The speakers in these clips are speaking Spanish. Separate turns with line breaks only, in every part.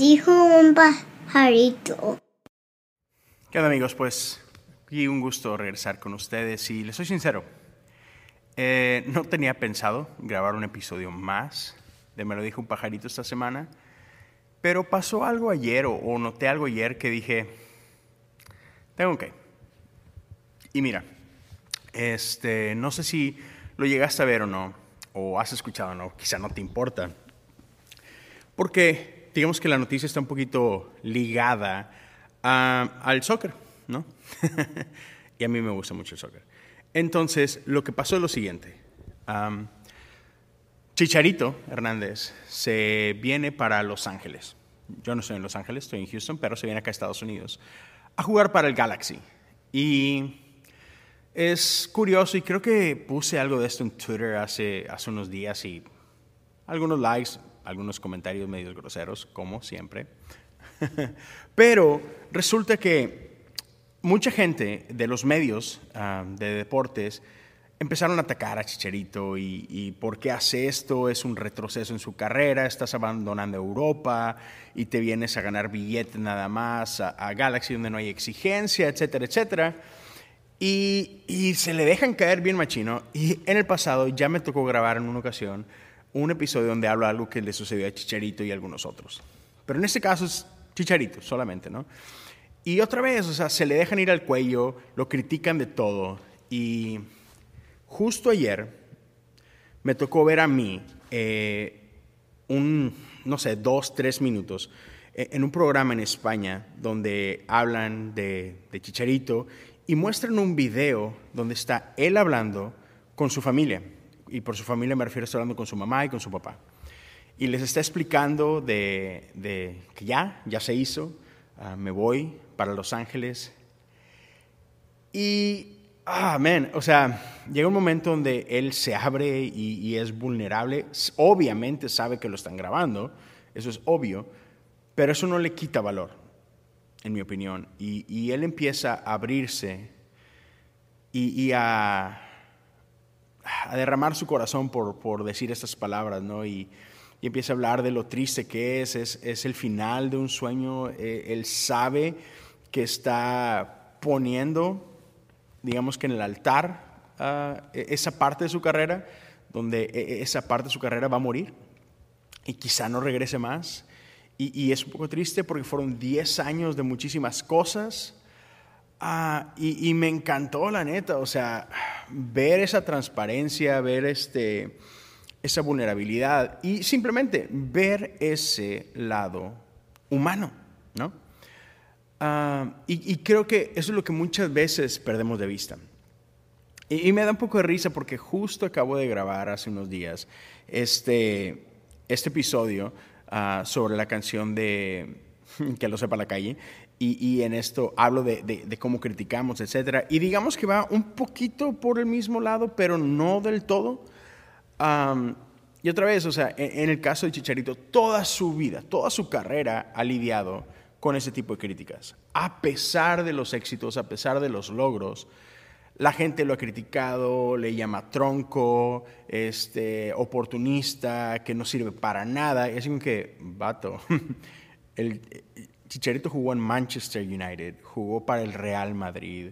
dijo un pajarito.
¿Qué amigos? Pues y un gusto regresar con ustedes y les soy sincero, eh, no tenía pensado grabar un episodio más de Me lo dijo un pajarito esta semana, pero pasó algo ayer o, o noté algo ayer que dije, tengo que. Y mira, este, no sé si lo llegaste a ver o no, o has escuchado o no, quizá no te importa, porque digamos que la noticia está un poquito ligada al soccer, ¿no? y a mí me gusta mucho el soccer. Entonces, lo que pasó es lo siguiente. Chicharito Hernández se viene para Los Ángeles. Yo no estoy en Los Ángeles, estoy en Houston, pero se viene acá a Estados Unidos a jugar para el Galaxy. Y es curioso, y creo que puse algo de esto en Twitter hace, hace unos días y algunos likes, algunos comentarios medio groseros, como siempre. Pero resulta que mucha gente de los medios ah, de deportes empezaron a atacar a Chicharito y, por qué hace esto, es un retroceso en su carrera, estás abandonando Europa y te vienes a ganar billetes nada más a, Galaxy donde no hay exigencia, etcétera, etcétera. Y, y, se le dejan caer bien machino. Y en el pasado ya me tocó grabar en una ocasión un episodio donde hablo algo que le sucedió a Chicharito y a algunos otros. Pero en este caso es Chicharito solamente, ¿no? Y otra vez, o sea, se le dejan ir al cuello, lo critican de todo. Y justo ayer me tocó ver a mí eh, un, no sé, dos, tres minutos eh, en un programa en España donde hablan de, de Chicharito y muestran un video donde está él hablando con su familia. Y por su familia me refiero a estar hablando con su mamá y con su papá. Y les está explicando de, de que ya, ya se hizo, ah, me voy para Los Ángeles. Y, ah, o sea, llega un momento donde él se abre y, es vulnerable. Obviamente sabe que lo están grabando, eso es obvio, pero eso no le quita valor, en mi opinión. Y, él empieza a abrirse y, a, a, derramar su corazón por, por decir estas palabras, ¿no? Y, y empieza a hablar de lo triste que es, es, el final de un sueño, eh, él sabe que está poniendo, digamos que en el altar, ah, e, esa parte de su carrera, donde e, e, esa parte de su carrera va a morir y quizá no regrese más. Y, es un poco triste porque fueron 10 años de muchísimas cosas. Ah, y, me encantó, la neta, o sea, ver esa transparencia, ver este, esa vulnerabilidad y simplemente ver ese lado humano, ¿no? Ah, y, creo que eso es lo que muchas veces perdemos de vista. Y, me da un poco de risa porque justo acabo de grabar hace unos días este, este episodio ah, sobre la canción de Que lo sepa la calle. Y, en esto hablo de, de, cómo criticamos, etc. Y digamos que va un poquito por el mismo lado, pero no del todo y otra vez, o sea, en, el caso de Chicharito, toda su vida, toda su carrera ha lidiado con ese tipo de críticas. A pesar de los éxitos, a pesar de los logros, la gente lo ha criticado, le llama tronco, este, oportunista, que no sirve para nada. Es como que, vato, el Chicharito jugó en Manchester United, jugó para el Real Madrid,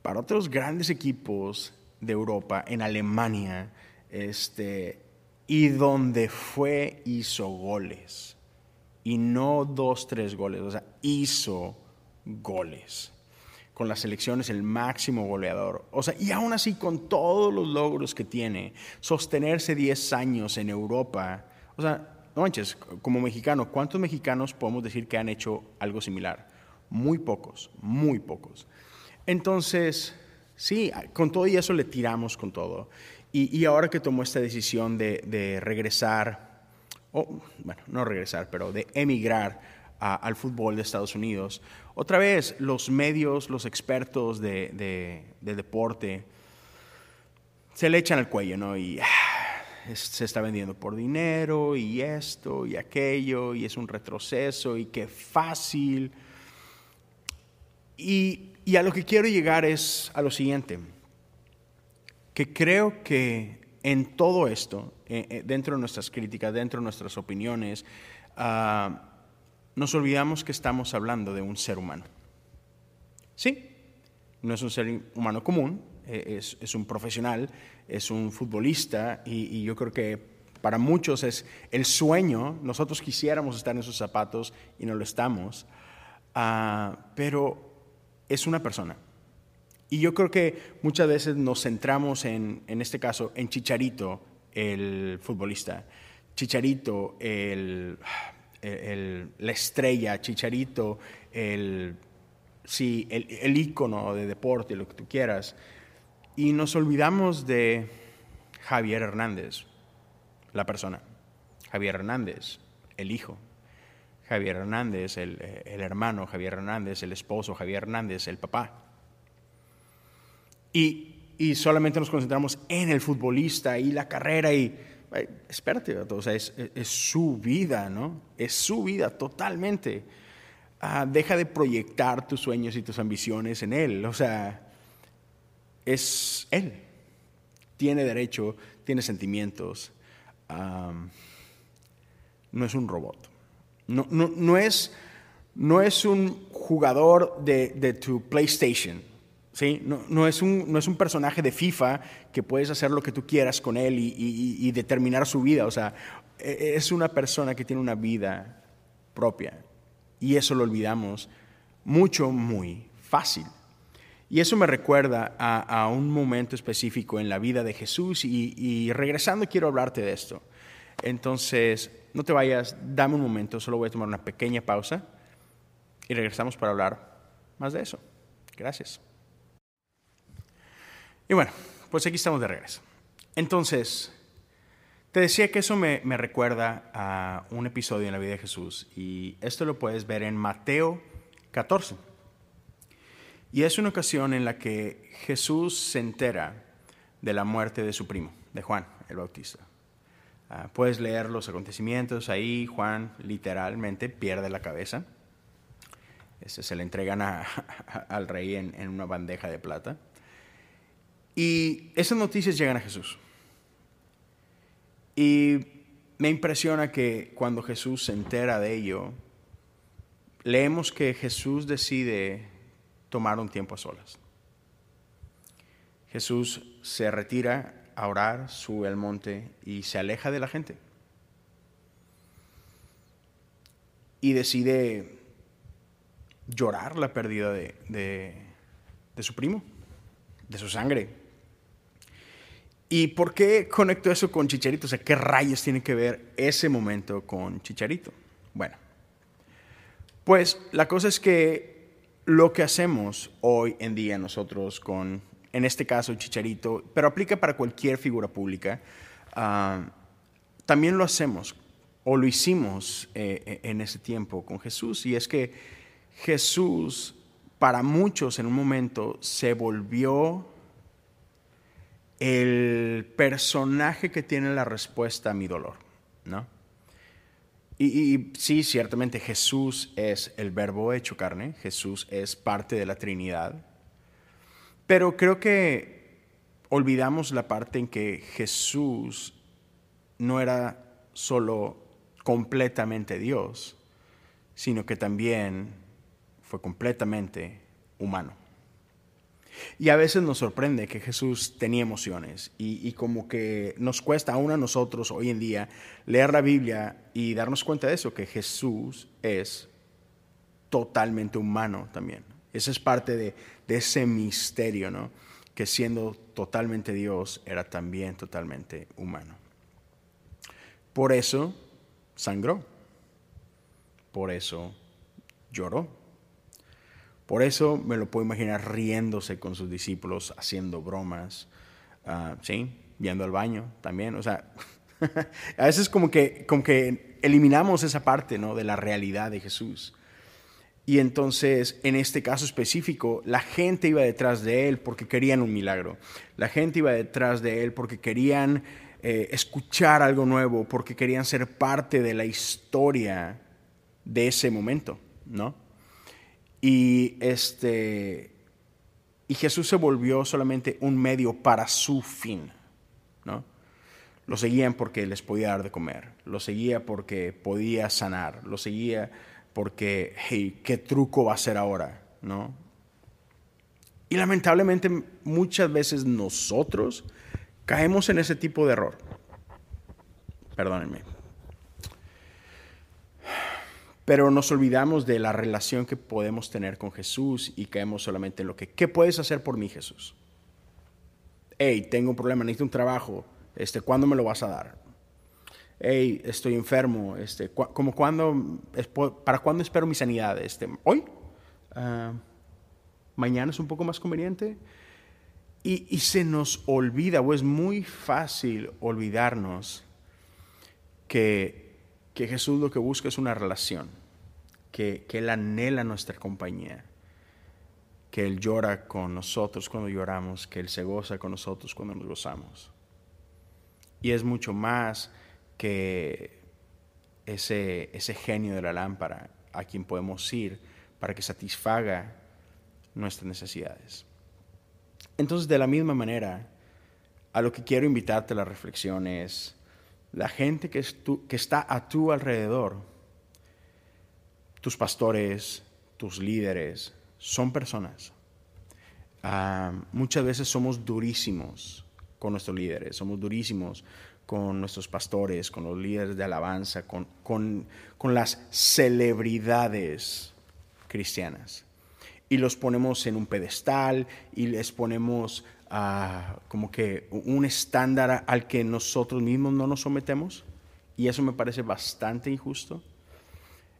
para otros grandes equipos de Europa, en Alemania, este, y donde fue hizo goles. Y no dos, tres goles, o sea, hizo goles. Con las selecciones el máximo goleador. O sea, y aún así con todos los logros que tiene, sostenerse 10 años en Europa. O sea, no manches, como mexicano, ¿cuántos mexicanos podemos decir que han hecho algo similar? Muy pocos, muy pocos. Entonces, sí, con todo y eso le tiramos con todo. Y, ahora que tomó esta decisión de, regresar, o bueno, no regresar, pero de emigrar al fútbol de Estados Unidos, otra vez los medios, los expertos de, deporte, se le echan al cuello, ¿no? Y se está vendiendo por dinero y esto y aquello y es un retroceso y qué fácil. Y, y a lo que quiero llegar es a lo siguiente que creo que en todo esto, eh, eh, dentro de nuestras críticas, dentro de nuestras opiniones, ah, nos olvidamos que estamos hablando de un ser humano. Sí, no es un ser humano común, eh, es, un profesional, es un futbolista y, yo creo que para muchos es el sueño, nosotros quisiéramos estar en sus zapatos y no lo estamos, ah, pero es una persona. Y yo creo que muchas veces nos centramos en, en este caso, en Chicharito, el futbolista, Chicharito, el, la estrella, Chicharito, el, sí, el, el ícono de deporte, lo que tú quieras. Y nos olvidamos de Javier Hernández, la persona. Javier Hernández, el hijo. Javier Hernández, el, el, hermano. Javier Hernández, el esposo. Javier Hernández, el papá. Y, y solamente nos concentramos en el futbolista y la carrera y espérate, o sea, es, su vida, ¿no? Es su vida totalmente. Ah, deja de proyectar tus sueños y tus ambiciones en él, o sea, es él. Tiene derecho, tiene sentimientos. no es un robot. No, no, no, es, no es un jugador de, de tu PlayStation ¿sí? No, es un, no es un personaje de FIFA que puedes hacer lo que tú quieras con él y, determinar su vida. O sea, e, e, es una persona que tiene una vida propia. Y eso lo olvidamos mucho, muy fácil. Y eso me recuerda a, un momento específico en la vida de Jesús y, y, regresando quiero hablarte de esto. Entonces, no te vayas, dame un momento, solo voy a tomar una pequeña pausa y regresamos para hablar más de eso. Gracias. Y bueno, pues aquí estamos de regreso. Entonces, te decía que eso me, recuerda a un episodio en la vida de Jesús y esto lo puedes ver en Mateo 14. Y es una ocasión en la que Jesús se entera de la muerte de su primo, de Juan el Bautista. Ah, puedes leer los acontecimientos ahí, Juan literalmente pierde la cabeza. Este, se le entregan al rey en una bandeja de plata. Y esas noticias llegan a Jesús. Y me impresiona que cuando Jesús se entera de ello, leemos que Jesús decide tomar un tiempo a solas. Jesús se retira a orar, sube al monte y se aleja de la gente. Y decide llorar la pérdida de, su primo, de su sangre. ¿Y por qué conecto eso con Chicharito? O sea, ¿qué rayos tiene que ver ese momento con Chicharito? Bueno, pues la cosa es que lo que hacemos hoy en día nosotros con, en este caso, Chicharito, pero aplica para cualquier figura pública, ah, también lo hacemos o lo hicimos eh, en ese tiempo con Jesús. Y es que Jesús, para muchos en un momento, se volvió el personaje que tiene la respuesta a mi dolor, ¿no? Y, sí, ciertamente Jesús es el verbo hecho carne, Jesús es parte de la Trinidad, pero creo que olvidamos la parte en que Jesús no era solo completamente Dios, sino que también fue completamente humano. Y a veces nos sorprende que Jesús tenía emociones y, como que nos cuesta aún a nosotros hoy en día leer la Biblia y darnos cuenta de eso, que Jesús es totalmente humano también. Esa es parte de, de ese misterio, ¿no? Que siendo totalmente Dios era también totalmente humano. Por eso sangró. Por eso lloró por eso me lo puedo imaginar riéndose con sus discípulos, haciendo bromas, uh, ¿sí? Viendo al baño también. O sea, a veces como que, como que eliminamos esa parte ¿no? de la realidad de Jesús. Y entonces, en este caso específico, la gente iba detrás de él porque querían un milagro. La gente iba detrás de él porque querían eh, escuchar algo nuevo, porque querían ser parte de la historia de ese momento, ¿no? Y, este, y Jesús se volvió solamente un medio para su fin. ¿no? Lo seguían porque les podía dar de comer, lo seguía porque podía sanar, lo seguía porque, hey, ¿qué truco va a ser ahora? ¿No? Y lamentablemente muchas veces nosotros caemos en ese tipo de error. Perdónenme. Pero nos olvidamos de la relación que podemos tener con Jesús y caemos solamente en lo que, ¿qué puedes hacer por mí, Jesús? Hey, tengo un problema, necesito un trabajo. Este, ¿Cuándo me lo vas a dar? Hey, estoy enfermo. Este, como cuando, ¿Para cuándo espero mi sanidad? Este, ¿Hoy? Ah, ¿Mañana es un poco más conveniente? Y, y se nos olvida, o es muy fácil olvidarnos que que Jesús lo que busca es una relación, que, Él anhela nuestra compañía, que Él llora con nosotros cuando lloramos, que Él se goza con nosotros cuando nos gozamos. Y es mucho más que ese, ese genio de la lámpara a quien podemos ir para que satisfaga nuestras necesidades. Entonces, de la misma manera, a lo que quiero invitarte a la reflexión es, la gente que, está a tu alrededor, tus pastores, tus líderes, son personas. Ah, muchas veces somos durísimos con nuestros líderes, somos durísimos con nuestros pastores, con los líderes de alabanza, con las celebridades cristianas. Y los ponemos en un pedestal y les ponemos como que un estándar al que nosotros mismos no nos sometemos y eso me parece bastante injusto.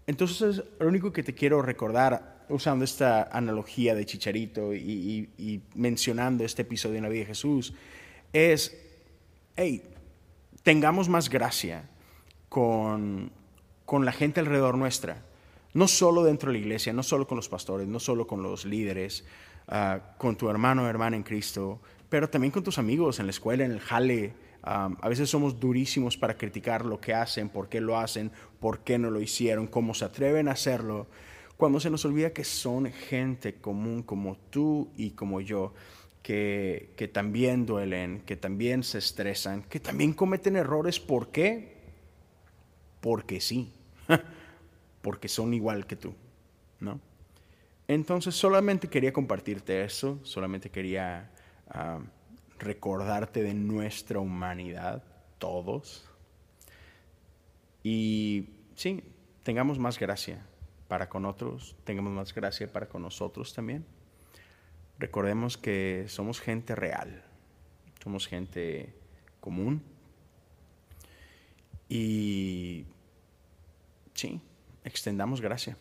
Entonces, lo único que te quiero recordar, usando esta analogía de Chicharito y, mencionando este episodio en la vida de Jesús, es, hey, tengamos más gracia con, con la gente alrededor nuestra, no solo dentro de la iglesia, no solo con los pastores, no solo con los líderes, Ah, con tu hermano o hermana en Cristo, pero también con tus amigos en la escuela, en el jale. a veces somos durísimos para criticar lo que hacen, por qué lo hacen, por qué no lo hicieron, cómo se atreven a hacerlo, cuando se nos olvida que son gente común como tú y como yo, que, que también duelen, que también se estresan, que también cometen errores. ¿Por qué? Porque sí, porque son igual que tú, ¿no? Entonces solamente quería compartirte eso, solamente quería ah, recordarte de nuestra humanidad, todos. Y sí, tengamos más gracia para con otros, tengamos más gracia para con nosotros también. Recordemos que somos gente real, somos gente común. Y sí, extendamos gracia,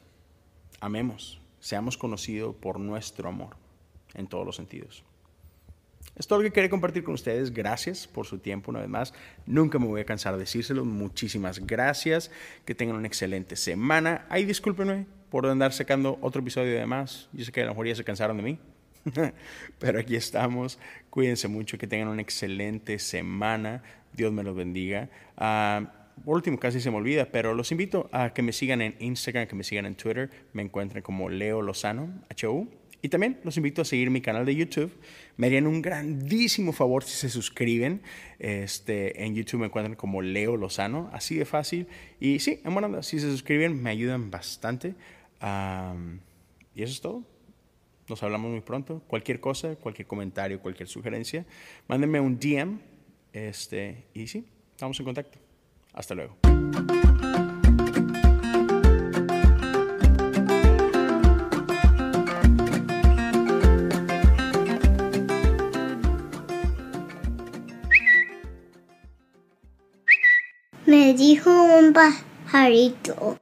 amemos seamos conocidos por nuestro amor en todos los sentidos. Es todo lo que quería compartir con ustedes. Gracias por su tiempo una vez más. Nunca me voy a cansar de decírselo. Muchísimas gracias. Que tengan una excelente semana. Ay, discúlpenme por andar sacando otro episodio de más. Yo sé que a lo mejor ya se cansaron de mí. Pero aquí estamos. Cuídense mucho. Que tengan una excelente semana. Dios me los bendiga. Ah, por último, casi se me olvida, pero los invito a que me sigan en Instagram, que me sigan en Twitter. Me encuentren como Leo Lozano, HU. Y también los invito a seguir mi canal de YouTube. Me harían un grandísimo favor si se suscriben. Este, en YouTube me encuentran como Leo Lozano, así de fácil. Y sí, en buena si se suscriben me ayudan bastante. y eso es todo. Nos hablamos muy pronto. Cualquier cosa, cualquier comentario, cualquier sugerencia, mándenme un DM. Este, y sí, estamos en contacto. Hasta luego.
Me dijo un pajarito.